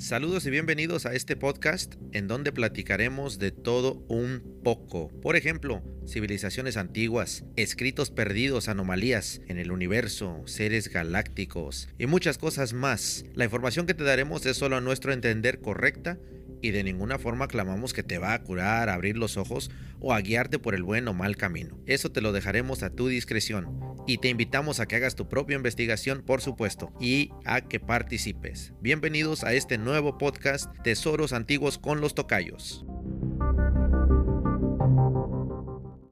Saludos y bienvenidos a este podcast en donde platicaremos de todo un poco. Por ejemplo, civilizaciones antiguas, escritos perdidos, anomalías en el universo, seres galácticos y muchas cosas más. La información que te daremos es solo a nuestro entender correcta y de ninguna forma clamamos que te va a curar, a abrir los ojos o a guiarte por el buen o mal camino. Eso te lo dejaremos a tu discreción y te invitamos a que hagas tu propia investigación, por supuesto, y a que participes. Bienvenidos a este nuevo podcast Tesoros Antiguos con los Tocayos.